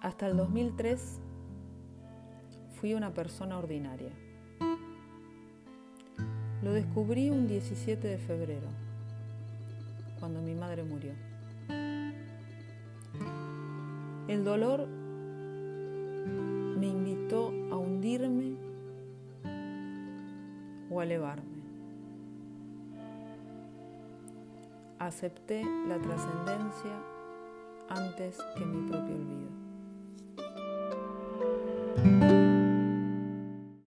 Hasta el 2003 fui una persona ordinaria. Lo descubrí un 17 de febrero, cuando mi madre murió. El dolor me invitó a hundirme o a elevarme. Acepté la trascendencia antes que mi propio olvido.